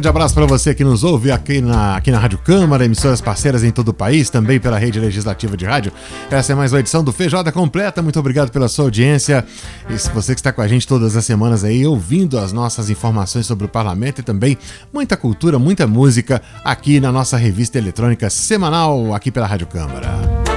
Grande abraço para você que nos ouve aqui na, aqui na Rádio Câmara, emissoras parceiras em todo o país, também pela rede legislativa de rádio. Essa é mais uma edição do Feijoada Completa. Muito obrigado pela sua audiência. E você que está com a gente todas as semanas aí, ouvindo as nossas informações sobre o parlamento e também muita cultura, muita música aqui na nossa revista eletrônica semanal aqui pela Rádio Câmara.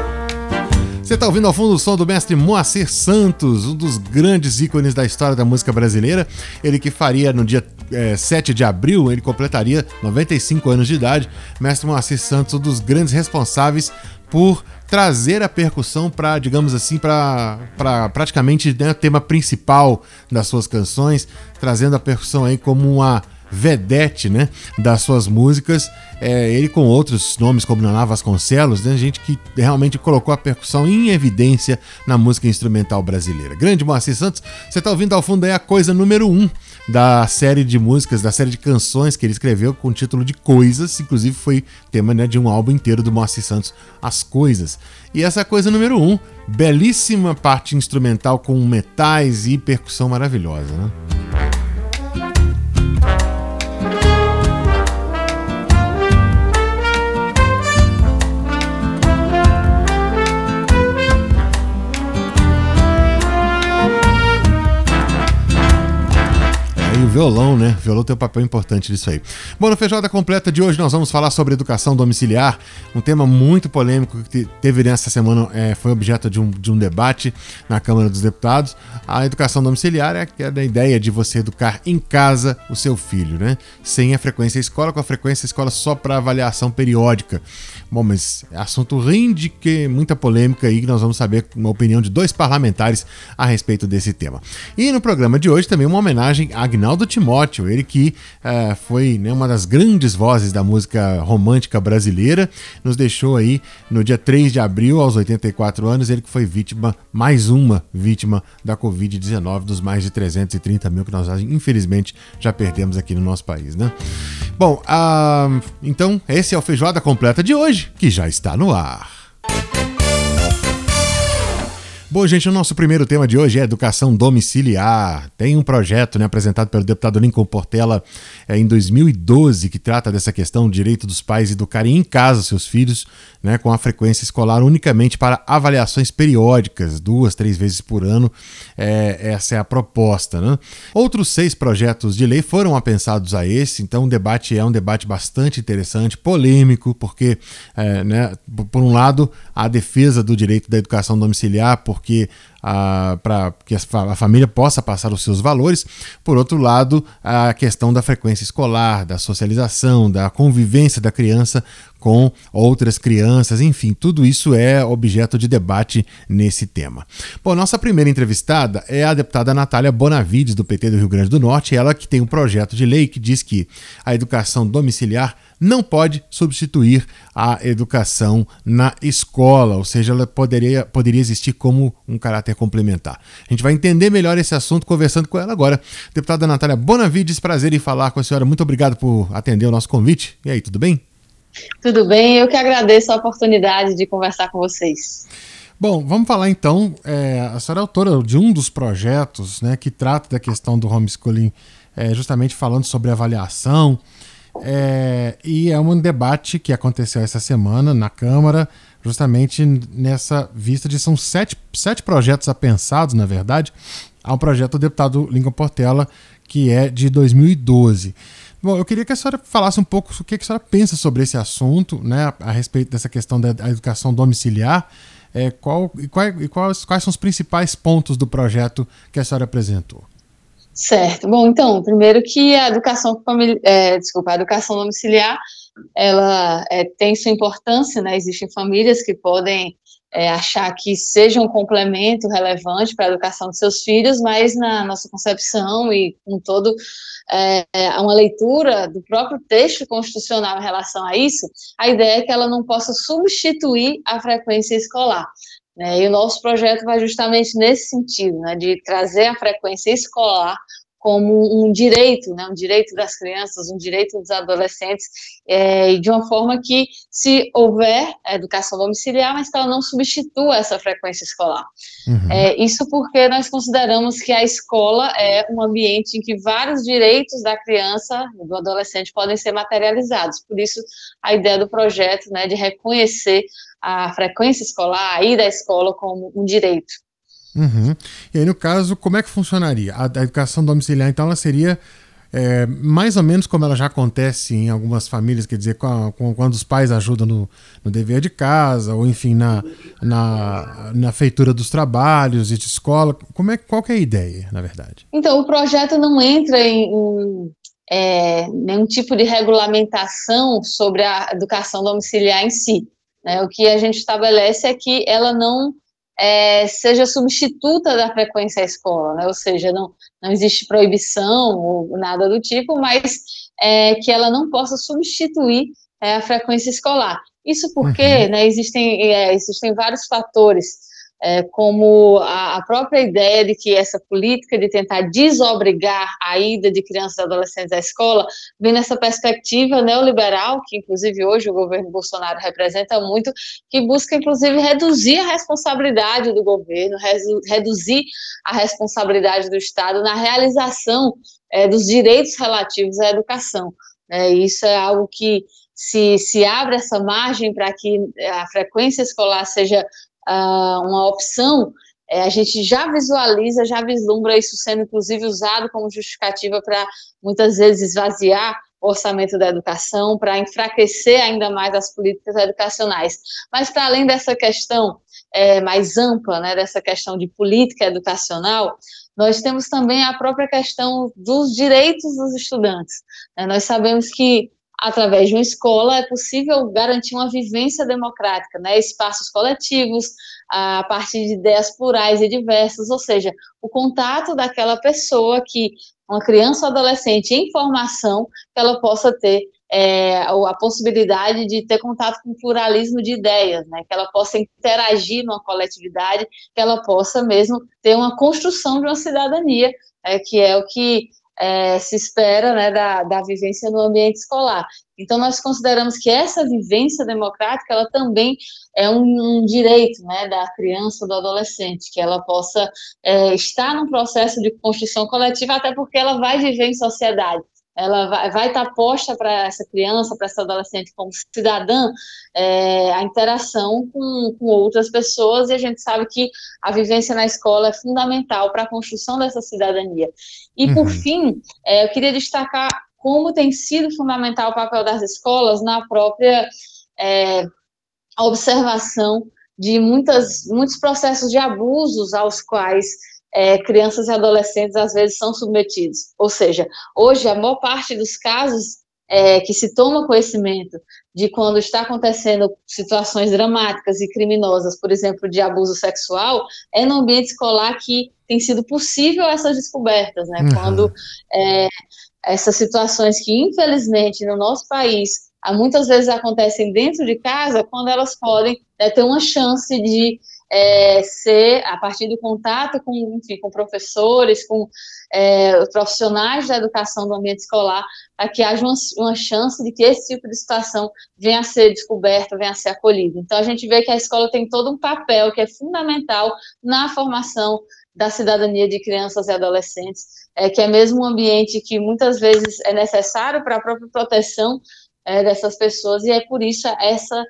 Você está ouvindo ao fundo o som do mestre Moacir Santos, um dos grandes ícones da história da música brasileira. Ele que faria no dia é, 7 de abril, ele completaria 95 anos de idade. Mestre Moacir Santos, um dos grandes responsáveis por trazer a percussão para, digamos assim, para pra, praticamente né, tema principal das suas canções, trazendo a percussão aí como uma vedete, né, das suas músicas. É, ele com outros nomes como Naná Vasconcelos, né, gente que realmente colocou a percussão em evidência na música instrumental brasileira. Grande Moacir Santos, você está ouvindo ao fundo aí a coisa número um da série de músicas, da série de canções que ele escreveu com o título de Coisas, inclusive foi tema né, de um álbum inteiro do Moacir Santos, As Coisas. E essa coisa número um, belíssima parte instrumental com metais e percussão maravilhosa, né? Violão, né? O violão tem um papel importante nisso aí. Bom, no Feijoada Completa de hoje nós vamos falar sobre educação domiciliar, um tema muito polêmico que teve nessa semana, é, foi objeto de um, de um debate na Câmara dos Deputados. A educação domiciliar é, a ideia de você educar em casa o seu filho, né? Sem a frequência escola, com a frequência escola só para avaliação periódica. Bom, mas é assunto rende que muita polêmica aí, que nós vamos saber uma opinião de dois parlamentares a respeito desse tema. E no programa de hoje também uma homenagem a Agnaldo Timóteo, ele que uh, foi né, uma das grandes vozes da música romântica brasileira, nos deixou aí no dia 3 de abril, aos 84 anos, ele que foi vítima, mais uma vítima da Covid-19, dos mais de 330 mil que nós infelizmente já perdemos aqui no nosso país, né? Bom, uh, então esse é o Feijoada Completa de hoje que já está no ar. Bom, gente, o nosso primeiro tema de hoje é educação domiciliar. Tem um projeto né, apresentado pelo deputado Lincoln Portela é, em 2012 que trata dessa questão direito dos pais educarem em casa seus filhos né, com a frequência escolar unicamente para avaliações periódicas, duas, três vezes por ano. É, essa é a proposta. Né? Outros seis projetos de lei foram apensados a esse, então o debate é um debate bastante interessante, polêmico, porque, é, né, por um lado, a defesa do direito da educação domiciliar, por porque para que a família possa passar os seus valores. Por outro lado, a questão da frequência escolar, da socialização, da convivência da criança com outras crianças, enfim, tudo isso é objeto de debate nesse tema. Bom, nossa primeira entrevistada é a deputada Natália Bonavides, do PT do Rio Grande do Norte, ela que tem um projeto de lei que diz que a educação domiciliar não pode substituir a educação na escola, ou seja, ela poderia, poderia existir como um caráter complementar. A gente vai entender melhor esse assunto conversando com ela agora. Deputada Natália Bonavides, prazer em falar com a senhora. Muito obrigado por atender o nosso convite. E aí, tudo bem? Tudo bem, eu que agradeço a oportunidade de conversar com vocês. Bom, vamos falar então. É, a senhora é autora de um dos projetos né, que trata da questão do homeschooling, é, justamente falando sobre avaliação. É, e é um debate que aconteceu essa semana na Câmara, justamente nessa vista de são sete, sete projetos apensados, na verdade. Há um projeto do deputado Lincoln Portela, que é de 2012. Bom, eu queria que a senhora falasse um pouco o que a senhora pensa sobre esse assunto, né, a, respeito dessa questão da educação domiciliar. É, qual, e, qual, e quais, quais são os principais pontos do projeto que a senhora apresentou? Certo. Bom, então, primeiro que a educação é, desculpa, a educação domiciliar, ela é, tem sua importância, né? Existem famílias que podem é, achar que seja um complemento relevante para a educação de seus filhos, mas na nossa concepção e com todo é, uma leitura do próprio texto constitucional em relação a isso, a ideia é que ela não possa substituir a frequência escolar. Né? E o nosso projeto vai justamente nesse sentido, né, de trazer a frequência escolar como um direito, né, um direito das crianças, um direito dos adolescentes, é, de uma forma que, se houver educação domiciliar, mas que ela não substitua essa frequência escolar. Uhum. É, isso porque nós consideramos que a escola é um ambiente em que vários direitos da criança e do adolescente podem ser materializados. Por isso, a ideia do projeto né, de reconhecer a frequência escolar, a ida à escola como um direito. Uhum. E aí, no caso, como é que funcionaria? A, a educação domiciliar, então, ela seria é, mais ou menos como ela já acontece em algumas famílias, quer dizer, com, com, quando os pais ajudam no, no, dever de casa, ou enfim, na, na, na feitura dos trabalhos e de escola. Como é, qual é a ideia, na verdade? Então, o projeto não entra em, em é, nenhum tipo de regulamentação sobre a educação domiciliar em si. Né? O que a gente estabelece é que ela não é, seja substituta da frequência à escola, né? ou seja, não, não existe proibição ou nada do tipo, mas é, que ela não possa substituir é, a frequência escolar. Isso porque uhum. né, existem, é, existem vários fatores é, como a, a, própria ideia de que essa política de tentar desobrigar a ida de crianças e adolescentes à escola vem nessa perspectiva neoliberal, que inclusive hoje o governo Bolsonaro representa muito, que busca inclusive reduzir a responsabilidade do governo, reduzir a responsabilidade do Estado na realização é, dos direitos relativos à educação. É, isso é algo que se, se abre essa margem para que a frequência escolar seja uh, uma opção, é, a gente já visualiza, já vislumbra isso sendo, inclusive, usado como justificativa para, muitas vezes, esvaziar o orçamento da educação, para enfraquecer ainda mais as políticas educacionais. Mas, para além dessa questão é, mais ampla, né, dessa questão de política educacional, nós temos também a própria questão dos direitos dos estudantes. Né? Nós sabemos que através de uma escola, é possível garantir uma vivência democrática, né? espaços coletivos, a partir de ideias plurais e diversas, ou seja, o contato daquela pessoa que, uma criança ou adolescente em formação, que ela possa ter é, a possibilidade de ter contato com o pluralismo de ideias, né? que ela possa interagir numa coletividade, que ela possa mesmo ter uma construção de uma cidadania, é, que é o que é, se espera né, da, da vivência no ambiente escolar. Então, nós consideramos que essa vivência democrática, ela também é um, um direito né, da criança, do adolescente, que ela possa é, estar num processo de construção coletiva, até porque ela vai viver em sociedade ela vai, vai estar posta para essa criança, para essa adolescente como cidadã, é, a interação com, com outras pessoas, e a gente sabe que a vivência na escola é fundamental para a construção dessa cidadania. E, uhum. por fim, é, eu queria destacar como tem sido fundamental o papel das escolas na própria é, observação de muitas, muitos processos de abusos aos quais é, crianças e adolescentes às vezes são submetidos. Ou seja, hoje a maior parte dos casos é, que se toma conhecimento de quando está acontecendo situações dramáticas e criminosas, por exemplo, de abuso sexual, é no ambiente escolar que tem sido possível essas descobertas, né? Uhum. Quando é, essas situações que, infelizmente, no nosso país, muitas vezes acontecem dentro de casa, quando elas podem né, ter uma chance de é, ser, a partir do contato com, enfim, com professores, com é, profissionais da educação do ambiente escolar, para que haja uma, uma, chance de que esse tipo de situação venha a ser descoberta, venha a ser acolhida. Então, a gente vê que a escola tem todo um papel que é fundamental na formação da cidadania de crianças e adolescentes, é, que é mesmo um ambiente que muitas vezes é necessário para a própria proteção é, dessas pessoas, e é por isso essa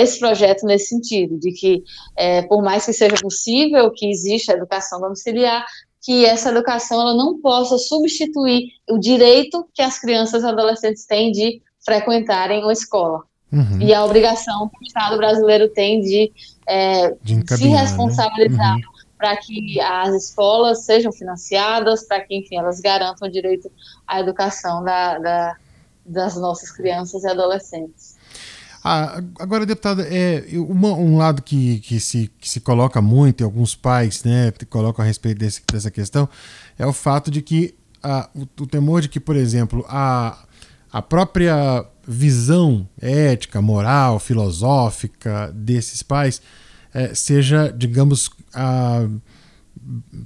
esse projeto nesse sentido, de que, é, por mais que seja possível que exista educação domiciliar, que essa educação ela não possa substituir o direito que as crianças e adolescentes têm de frequentarem uma escola. Uhum. E a obrigação que o Estado brasileiro tem de, é, de se né? responsabilizar né? uhum. para que as escolas sejam financiadas, para que, enfim, elas garantam o direito à educação da, da, das nossas crianças e adolescentes. Ah, agora, deputada, é, uma, um lado que, que, se, que se coloca muito, e alguns pais né, colocam a respeito desse, dessa questão, é o fato de que ah, o, o, temor de que, por exemplo, a, a própria visão ética, moral, filosófica desses pais é, seja, digamos, a,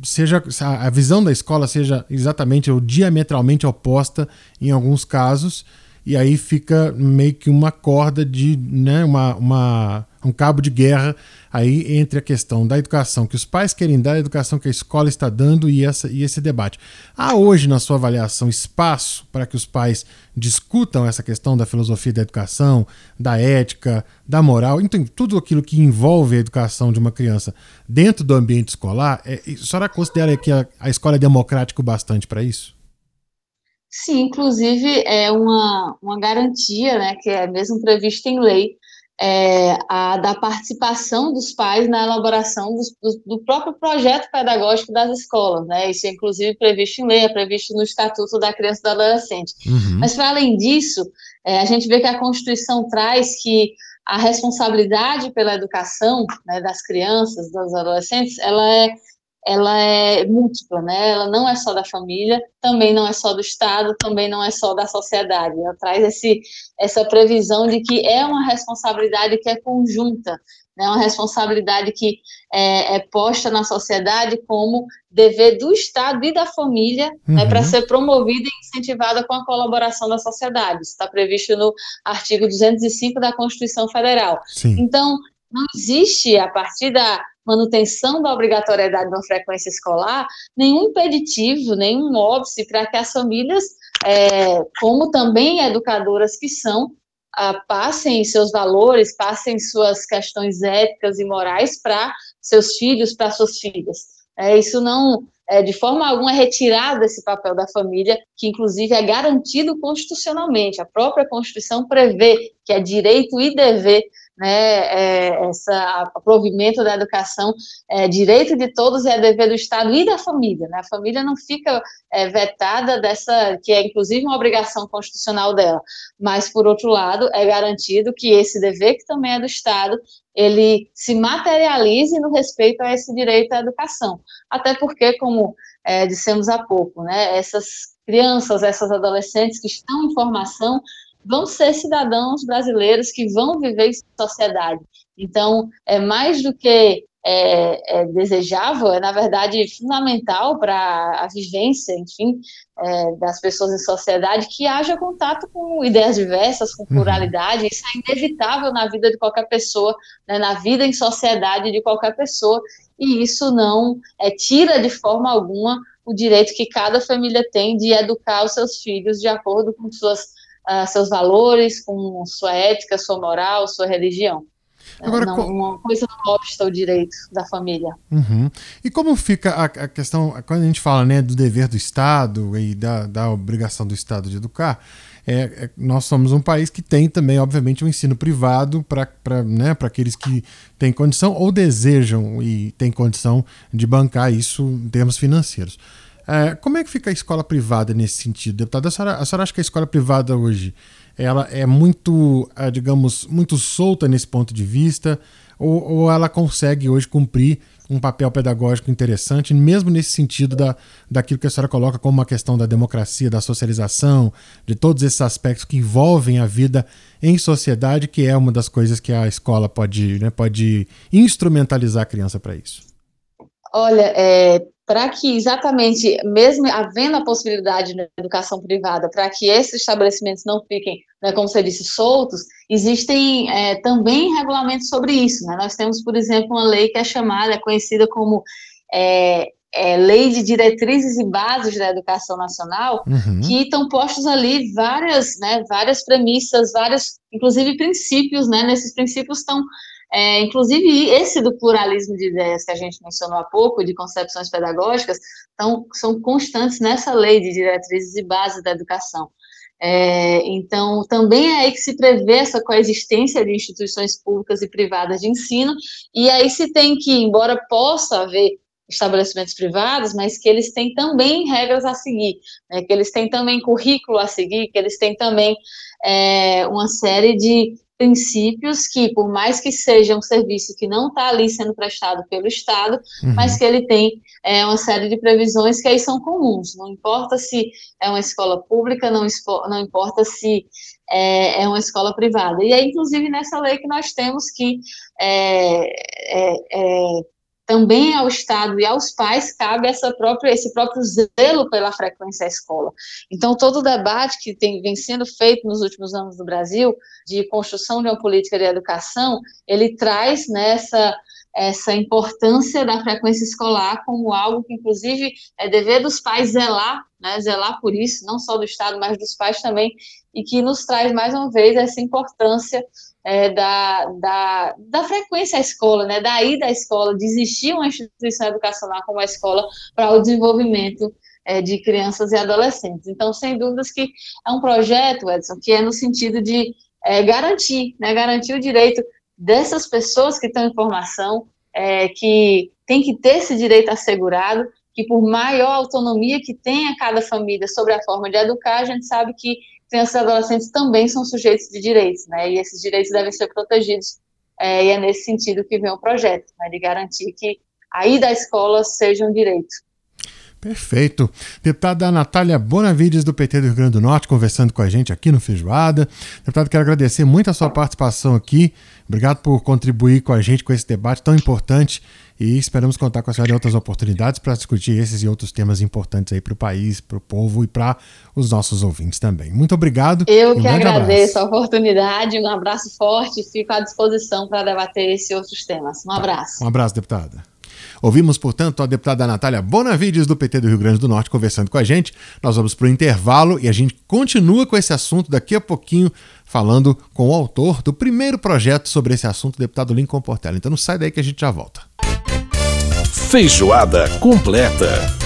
seja a visão da escola seja exatamente ou diametralmente oposta em alguns casos e aí fica meio que uma corda de, né, uma, uma, um cabo de guerra aí entre a questão da educação que os pais querem dar, a educação que a escola está dando e, essa, e esse debate. Há hoje, na sua avaliação, espaço para que os pais discutam essa questão da filosofia da educação, da ética, da moral, então tudo aquilo que envolve a educação de uma criança dentro do ambiente escolar, é, a senhora considera que a, a escola é democrática bastante para isso? Sim, inclusive é uma, uma garantia, né, que é mesmo prevista em lei, é, a, da participação dos pais na elaboração do, do, do, próprio projeto pedagógico das escolas, né? Isso é inclusive previsto em lei, é previsto no Estatuto da Criança e do Adolescente. Uhum. Mas para além disso, é, a gente vê que a Constituição traz que a responsabilidade pela educação né, das crianças, dos adolescentes, ela é ela é múltipla, né? Ela não é só da família, também não é só do Estado, também não é só da sociedade. Ela traz esse, essa previsão de que é uma responsabilidade que é conjunta, né? Uma responsabilidade que é, é posta na sociedade como dever do Estado e da família, né? uhum. né? Para ser promovida e incentivada com a colaboração da sociedade. Isso está previsto no artigo 205 da Constituição Federal. Sim. Então, não existe, a partir da manutenção da obrigatoriedade da frequência escolar, nenhum impeditivo, nenhum óbice para que as famílias, é, como também educadoras que são, passem seus valores, passem suas questões éticas e morais para seus filhos, para suas filhas. É, isso não, é, de forma alguma, é retirado esse papel da família, que inclusive é garantido constitucionalmente. A própria Constituição prevê que é direito e dever né, é, essa, provimento da educação é direito de todos e é dever do Estado e da família, né, a família não fica é, vetada dessa, que é inclusive uma obrigação constitucional dela, mas, por outro lado, é garantido que esse dever, que também é do Estado, ele se materialize no respeito a esse direito à educação, até porque, como é, dissemos há pouco, né, essas crianças, essas adolescentes que estão em formação, vão ser cidadãos brasileiros que vão viver em sociedade. Então, é mais do que é, é desejável, é na verdade fundamental para a vivência, enfim, é, das pessoas em sociedade que haja contato com ideias diversas, com uhum. pluralidade. Isso é inevitável na vida de qualquer pessoa, né, na vida em sociedade de qualquer pessoa. E isso não é, tira de forma alguma o direito que cada família tem de educar os seus filhos de acordo com suas uh, seus valores, com sua ética, sua moral, sua religião. Agora, não, uma coisa não obsta o direito da família. Uhum. E como fica a, a, questão, quando a gente fala né, do dever do Estado e da, da obrigação do Estado de educar, é, é, nós somos um país que tem também, obviamente, um ensino privado para né, aqueles que têm condição ou desejam e têm condição de bancar isso em termos financeiros. É, como é que fica a escola privada nesse sentido, deputada? A senhora, a senhora acha que a escola privada hoje ela é muito, é, digamos, muito solta nesse ponto de vista, ou, ou ela consegue hoje cumprir um papel pedagógico interessante, mesmo nesse sentido da, daquilo que a senhora coloca como uma questão da democracia, da socialização, de todos esses aspectos que envolvem a vida em sociedade, que é uma das coisas que a escola pode, né, pode instrumentalizar a criança para isso? Olha, é, para que exatamente, mesmo havendo a possibilidade da educação privada, para que esses estabelecimentos não fiquem, né, como você disse, soltos, existem é, também regulamentos sobre isso. Né? Nós temos, por exemplo, uma lei que é chamada, é conhecida como é, é, Lei de Diretrizes e Bases da Educação Nacional, uhum. que estão postos ali várias, né, várias premissas, vários, inclusive princípios, né, nesses princípios estão é, inclusive, esse do pluralismo de ideias que a gente mencionou há pouco, de concepções pedagógicas, então, são constantes nessa lei de diretrizes e bases da educação. É, então, também é aí que se prevê essa coexistência de instituições públicas e privadas de ensino, e aí se tem que, embora possa haver estabelecimentos privados, mas que eles têm também regras a seguir, né, que eles têm também currículo a seguir, que eles têm também é, uma série de princípios que, por mais que seja um serviço que não está ali sendo prestado pelo Estado, uhum. mas que ele tem é, uma série de previsões que aí são comuns. Não importa se é uma escola pública, não, não importa se é, é, uma escola privada. E é inclusive nessa lei que nós temos que é, é, é também ao Estado e aos pais cabe essa própria, esse próprio zelo pela frequência à escola. Então, todo o debate que tem, vem sendo feito nos últimos anos no Brasil, de construção de uma política de educação, ele traz nessa essa importância da frequência escolar como algo que, inclusive, é dever dos pais zelar, né, zelar por isso, não só do Estado, mas dos pais também, e que nos traz, mais uma vez, essa importância é, da, da, da frequência à escola, né, da ida à escola, de existir uma instituição educacional como a escola para o desenvolvimento é, de crianças e adolescentes. Então, sem dúvidas que é um projeto, Edson, que é no sentido de é, garantir, né, garantir o direito dessas pessoas que estão em formação, é, que tem que ter esse direito assegurado, que por maior autonomia que tenha cada família sobre a forma de educar, a gente sabe que crianças e adolescentes também são sujeitos de direitos, né? E esses direitos devem ser protegidos. É, e é nesse sentido que vem o projeto, né, de garantir que a ida à escola seja um direito. Perfeito. Deputada Natália Bonavides, do PT do Rio Grande do Norte, conversando com a gente aqui no Feijoada. Deputado, quero agradecer muito a sua participação aqui. Obrigado por contribuir com a gente com esse debate tão importante e esperamos contar com a senhora em outras oportunidades para discutir esses e outros temas importantes aí para o país, para o povo e para os nossos ouvintes também. Muito obrigado. Eu um que agradeço abraço. a oportunidade, um abraço forte, fico à disposição para debater esses outros temas. Um tá. abraço. Um abraço, deputada. Ouvimos, portanto, a deputada Natália Bonavides, do PT do Rio Grande do Norte, conversando com a gente. Nós vamos para o intervalo e a gente continua com esse assunto daqui a pouquinho, falando com o autor do primeiro projeto sobre esse assunto, o deputado Lincoln Portela. Então não sai daí que a gente já volta. Feijoada completa.